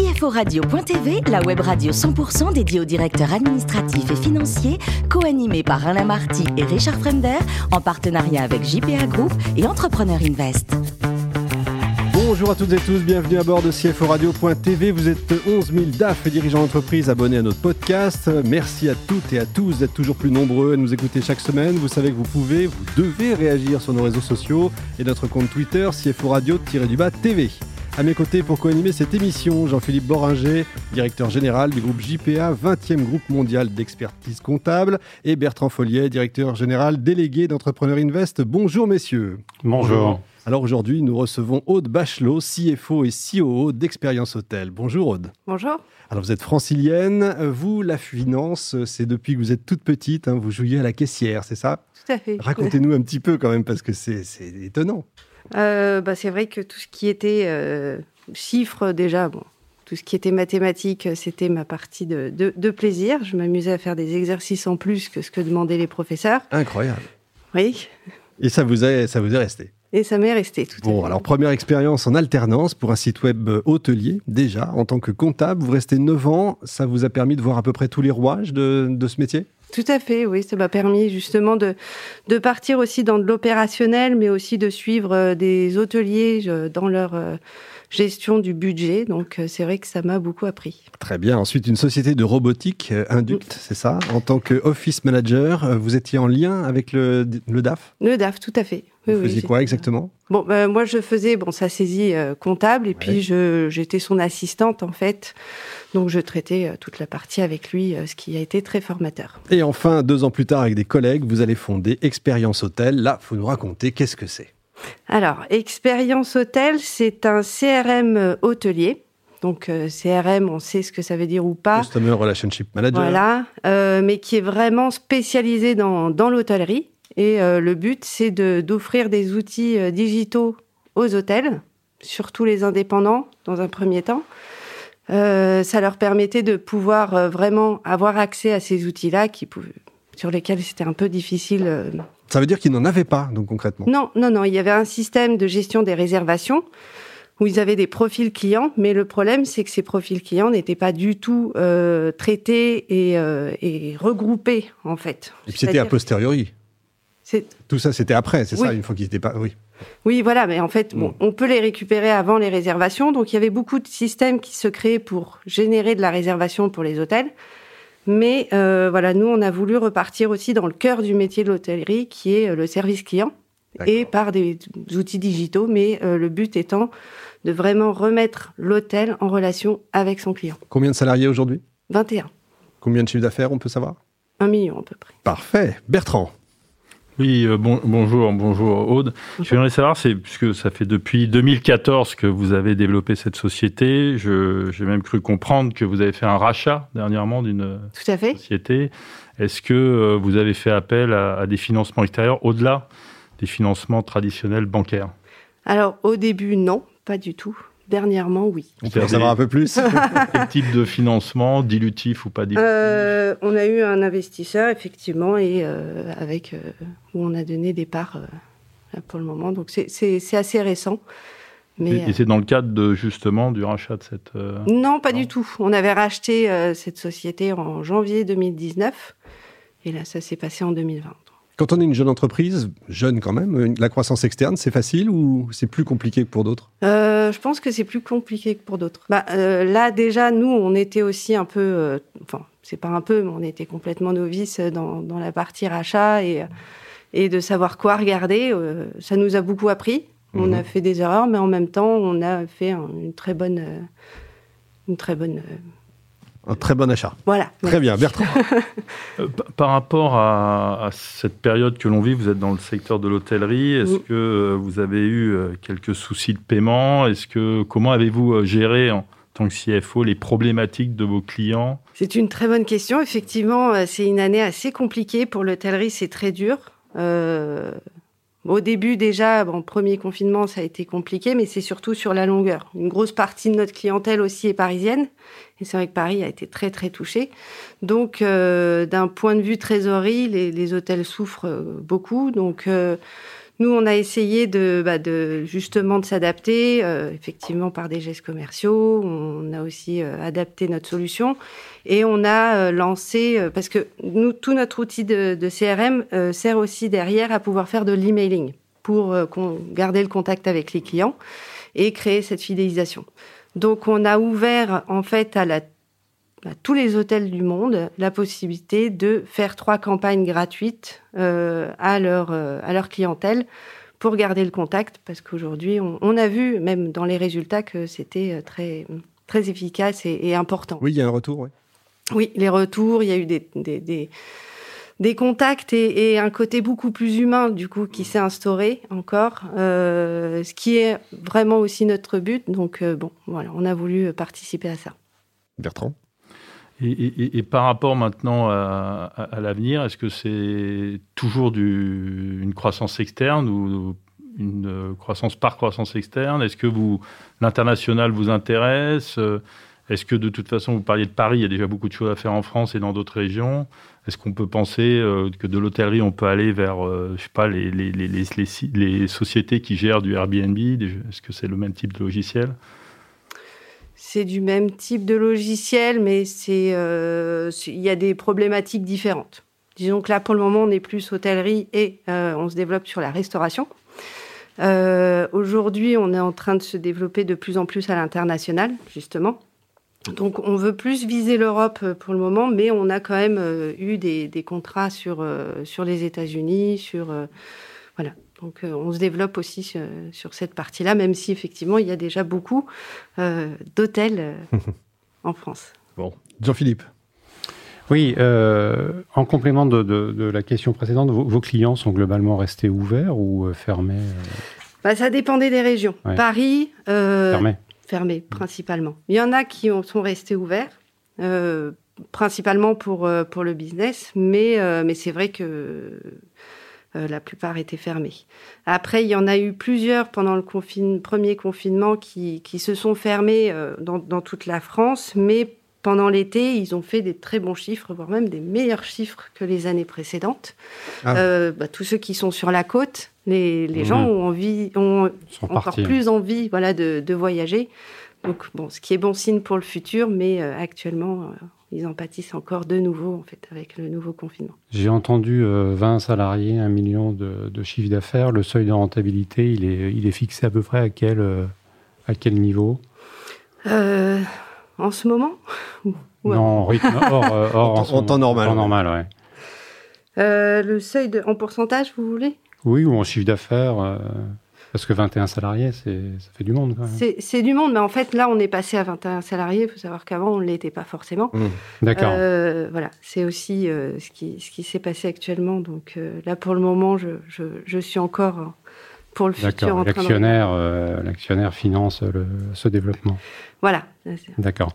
CFORadio.tv, la web radio 100% dédiée aux directeurs administratifs et financiers, co-animée par Alain Marty et Richard Fremder, en partenariat avec JPA Group et Entrepreneur Invest. Bonjour à toutes et tous, bienvenue à bord de CFORadio.tv. Vous êtes 11 000 DAF et dirigeants d'entreprise abonnés à notre podcast. Merci à toutes et à tous d'être toujours plus nombreux à nous écouter chaque semaine. Vous savez que vous pouvez, vous devez réagir sur nos réseaux sociaux et notre compte Twitter CFORadio-du-bas TV. À mes côtés pour co-animer cette émission, Jean-Philippe Boringer, directeur général du groupe JPA, 20e groupe mondial d'expertise comptable, et Bertrand Folliet, directeur général délégué d'Entrepreneur Invest. Bonjour messieurs. Bonjour. Alors aujourd'hui, nous recevons Aude Bachelot, CFO et COO d'Expérience Hôtel. Bonjour Aude. Bonjour. Alors vous êtes francilienne, vous, la finance, c'est depuis que vous êtes toute petite, hein, vous jouiez à la caissière, c'est ça? Tout à fait. Racontez-nous un petit peu quand même, parce que c'est étonnant. Euh, bah, c'est vrai que tout ce qui était euh, chiffres, déjà, bon, tout ce qui était mathématiques, c'était ma partie de, de, de plaisir. Je m'amusais à faire des exercices en plus que ce que demandaient les professeurs. Incroyable. Oui. Et ça vous est, ça vous est resté et ça m'est resté tout Bon, alors première expérience en alternance pour un site web hôtelier, déjà, en tant que comptable. Vous restez 9 ans, ça vous a permis de voir à peu près tous les rouages de, de ce métier? Tout à fait, oui, ça m'a permis justement de, de partir aussi dans de l'opérationnel, mais aussi de suivre euh, des hôteliers euh, dans leur euh, gestion du budget. Donc c'est vrai que ça m'a beaucoup appris. Très bien. Ensuite, une société de robotique, Induct, c'est ça? En tant qu'office manager, vous étiez en lien avec le, le DAF Le DAF, tout à fait. Vous oui, faisiez quoi exactement? Bon, ben, moi je faisais bon sa saisie comptable et ouais. puis j'étais son assistante en fait. Donc je traitais euh, toute la partie avec lui, euh, ce qui a été très formateur. Et enfin, deux ans plus tard, avec des collègues, vous allez fonder Expérience Hôtel. Là, faut nous raconter qu'est-ce que c'est. Alors, Expérience Hôtel, c'est un CRM euh, hôtelier. Donc CRM, on sait ce que ça veut dire ou pas. Customer Relationship Manager. Voilà, euh, mais qui est vraiment spécialisé dans, dans l'hôtellerie. Et euh, le but, c'est d'offrir des outils euh, digitaux aux hôtels, surtout les indépendants dans un premier temps, euh, ça leur permettait de pouvoir vraiment avoir accès à ces outils-là qui pouvaient, sur lesquels c'était un peu difficile. Ça veut dire qu'ils n'en avaient pas, donc concrètement? Non, non, non. Il y avait un système de gestion des réservations où ils avaient des profils clients, mais le problème, c'est que ces profils clients n'étaient pas du tout euh, traités et, euh, et, regroupés, en fait. Et puis c'était a posteriori tout ça, c'était après, c'est oui. ça, une fois qu'ils n'étaient pas. Oui. Oui, voilà, mais en fait, bon, on peut les récupérer avant les réservations. Donc, il y avait beaucoup de systèmes qui se créaient pour générer de la réservation pour les hôtels. Mais euh, voilà, nous, on a voulu repartir aussi dans le cœur du métier de l'hôtellerie, qui est le service client, et par des outils digitaux. Mais euh, le but étant de vraiment remettre l'hôtel en relation avec son client. Combien de salariés aujourd'hui? 21. Combien de chiffre d'affaires, on peut savoir? Un million à peu près. Parfait. Bertrand oui, euh, bon, bonjour, bonjour Aude. Bonjour. Je voudrais savoir, c'est puisque ça fait depuis 2014 que vous avez développé cette société. J'ai même cru comprendre que vous avez fait un rachat dernièrement d'une société. Est-ce que euh, vous avez fait appel à, à des financements extérieurs au-delà des financements traditionnels bancaires? Alors au début, non, pas du tout. Dernièrement, oui. On peut en savoir un peu plus Quel type de financement, dilutif ou pas dilutif euh, On a eu un investisseur, effectivement, et euh, avec euh, où on a donné des parts euh, pour le moment. Donc c'est assez récent. Mais, et, et c'est dans le cadre de justement du rachat de cette. non, pas non. du tout. On avait racheté cette société en janvier 2019, et là, ça s'est passé en 2020. Quand on est une jeune entreprise, jeune quand même, la croissance externe, c'est facile ou c'est plus compliqué que pour d'autres? Euh, Je pense que c'est plus compliqué que pour d'autres. Bah, euh, là, déjà, nous, on était aussi un peu, euh, enfin, c'est pas un peu, mais on était complètement novices dans, dans la partie rachat et, et de savoir quoi regarder. Ça nous a beaucoup appris. On mmh. a fait des erreurs, mais en même temps, on a fait un, une très bonne, une très bonne un très bon achat. Voilà. Très ouais. bien, Bertrand. euh, par rapport à, à, cette période que l'on vit, vous êtes dans le secteur de l'hôtellerie. Est-ce oui. que euh, vous avez eu euh, quelques soucis de paiement? Est-ce que comment avez-vous géré en tant que CFO les problématiques de vos clients? C'est une très bonne question. Effectivement, c'est une année assez compliquée pour l'hôtellerie. C'est très dur. Euh, au début, déjà, bon, premier confinement, ça a été compliqué, mais c'est surtout sur la longueur. Une grosse partie de notre clientèle aussi est parisienne. Et c'est vrai que Paris a été très, très touché. Donc, euh, d'un point de vue trésorerie, les, les hôtels souffrent beaucoup. Donc, euh, Nous, on a essayé de, bah, de justement de s'adapter, euh, effectivement par des gestes commerciaux. On a aussi euh, adapté notre solution et on a euh, lancé parce que nous, tout notre outil de, de CRM sert aussi derrière à pouvoir faire de l'emailing pour garder le contact avec les clients et créer cette fidélisation. Donc, on a ouvert en fait à la à tous les hôtels du monde la possibilité de faire trois campagnes gratuites euh, à, leur, euh, à leur clientèle pour garder le contact, parce qu'aujourd'hui, on, a vu, même dans les résultats, que c'était euh, très, très efficace et, important. Oui, il y a un retour, oui. Oui, les retours, il y a eu des, des, des, contacts et, un côté beaucoup plus humain, du coup, qui s'est instauré encore, ce qui est vraiment aussi notre but. Donc, bon, voilà, on a voulu participer à ça. Bertrand? Et, par rapport maintenant à, l'avenir, est-ce que c'est toujours une croissance externe ou une croissance par croissance externe? Est-ce que vous l'international vous intéresse? Est-ce que de toute façon, vous parliez de Paris, il y a déjà beaucoup de choses à faire en France et dans d'autres régions. Est-ce qu'on peut penser euh, que de l'hôtellerie, on peut aller vers, euh, je sais pas, les, sociétés qui gèrent du Airbnb? Est-ce que c'est le même type de logiciel? C'est du même type de logiciel, mais euh, c'est, il y a des problématiques différentes. Disons que là, pour le moment, on est plus hôtellerie et euh, on se développe sur la restauration. Euh, aujourd'hui, on est en train de se développer de plus en plus à l'international, justement. Donc, on veut plus viser l'Europe pour le moment, mais on a quand même eu des, contrats sur, sur les États-Unis, sur voilà, donc euh, on se développe aussi sur, cette partie-là, même si effectivement il y a déjà beaucoup euh, d'hôtels euh, en France. Bon, Jean-Philippe. Oui, en complément de, la question précédente, vos, clients sont globalement restés ouverts ou fermés bah, Ça dépendait des régions. Paris, fermé. fermé principalement. Il y en a qui sont restés ouverts, principalement pour, pour le business, mais, mais c'est vrai que euh, la plupart étaient fermés. Après, il y en a eu plusieurs pendant le premier confinement qui, se sont fermés euh, dans, toute la France, mais pendant l'été, ils ont fait des très bons chiffres, voire même des meilleurs chiffres que les années précédentes. Ah. Euh, bah, tous ceux qui sont sur la côte, les, mmh. gens ont, envie, ont encore plus envie voilà, de, de, voyager. Donc, bon, ce qui est bon signe pour le futur, mais actuellement, ils en pâtissent encore de nouveau en fait avec le nouveau confinement. J'ai entendu 20 euh, salariés, 1 million de, de chiffre d'affaires. Le seuil de rentabilité, il est, il est fixé à peu près à quel, euh, à quel niveau? Euh, En ce moment Non, en rythme hors, hors en, temps normal. En normal, ouais. le seuil de, en pourcentage, vous voulez? Oui, ou en chiffre d'affaires parce que 21 salariés, ça fait du monde. C'est du monde, mais en fait, là, on est passé à 21 salariés. Il faut savoir qu'avant, on ne l'était pas forcément. Mmh. D'accord. Euh, voilà, c'est aussi euh, ce qui, ce qui s'est passé actuellement. Donc euh, là, pour le moment, je, je, je suis encore pour le futur en L'actionnaire, l'actionnaire finance le, ce développement. Voilà. D'accord.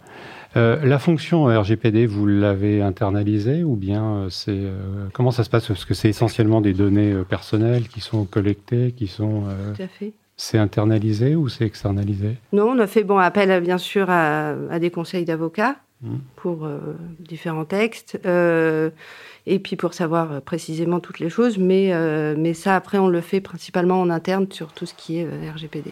Euh, la fonction RGPD, vous l'avez internalisée ou bien euh, c'est euh, comment ça se passe? Parce que c'est essentiellement des données personnelles qui sont collectées, qui sont. Tout à fait. C'est internalisé ou c'est externalisé? Non, on a fait bon appel bien sûr à, des conseils d'avocats mmh. pour différents textes et puis pour savoir précisément toutes les choses, mais mais ça après on le fait principalement en interne sur tout ce qui est RGPD.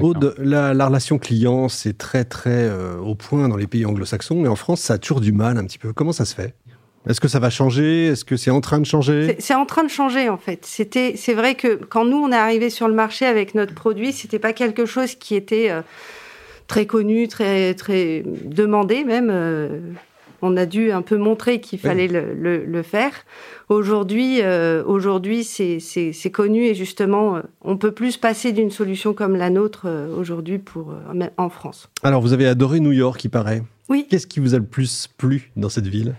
Aude, la, relation client, c'est très très euh, au point dans les pays anglo-saxons, mais en France, ça a toujours du mal un petit peu. Comment ça se fait? Est-ce que ça va changer? Est-ce que c'est en train de changer? C'est en train de changer en fait. C'était, c'est vrai que quand nous on est arrivé sur le marché avec notre produit, c'était pas quelque chose qui était euh, très connu, très très demandé même. Euh, on a dû un peu montrer qu'il fallait le, faire. Aujourd'hui, euh, aujourd'hui, c'est connu et justement, euh, on peut plus passer d'une solution comme la nôtre aujourd'hui pour en France. Alors, vous avez adoré New York, il paraît. Oui. Qu'est-ce qui vous a le plus plu dans cette ville?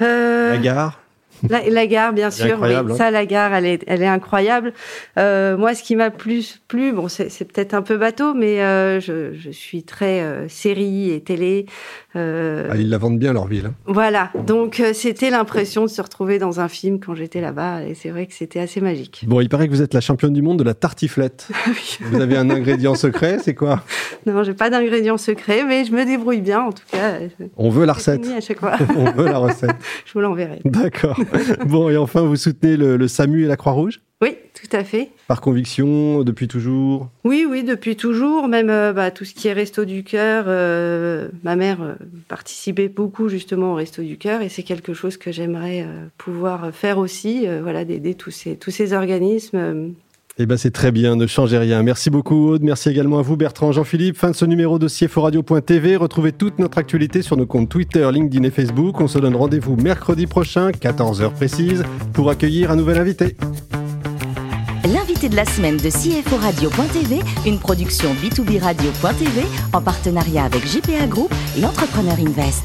La gare? la, gare, bien sûr. Oui. Hein. Ça, la gare, elle est, elle est incroyable. Euh, moi, ce qui m'a plus plu, bon, c'est peut-être un peu bateau, mais euh, je, je, suis très euh, série et télé. Ah, ils la vendent bien leur ville. Hein. Voilà. Donc, c'était l'impression de se retrouver dans un film quand j'étais là-bas, et c'est vrai que c'était assez magique. Bon, il paraît que vous êtes la championne du monde de la tartiflette. vous avez un ingrédient secret, c'est quoi? Non, j'ai pas d'ingrédient secret, mais je me débrouille bien, en tout cas. On veut la recette. À chaque fois. On veut la recette. je vous l'enverrai. D'accord. bon, et enfin, vous soutenez le, SAMU et la Croix-Rouge Oui, tout à fait. Par conviction, depuis toujours Oui, oui, depuis toujours. Même euh, bah, tout ce qui est Resto du Cœur, euh, ma mère euh, participait beaucoup justement au Resto du Cœur et c'est quelque chose que j'aimerais pouvoir faire aussi, voilà, d'aider tous ces, tous ces organismes. Eh ben c'est très bien, ne changez rien. Merci beaucoup Aude, merci également à vous Bertrand, Jean-Philippe. Fin de ce numéro de CFORadio.tv. Retrouvez toute notre actualité sur nos comptes Twitter, LinkedIn et Facebook. On se donne rendez-vous mercredi prochain, 14h précise, pour accueillir un nouvel invité de la semaine de CFO Radio.tv, une production B2B Radio.tv en partenariat avec JPA Group et Entrepreneur Invest.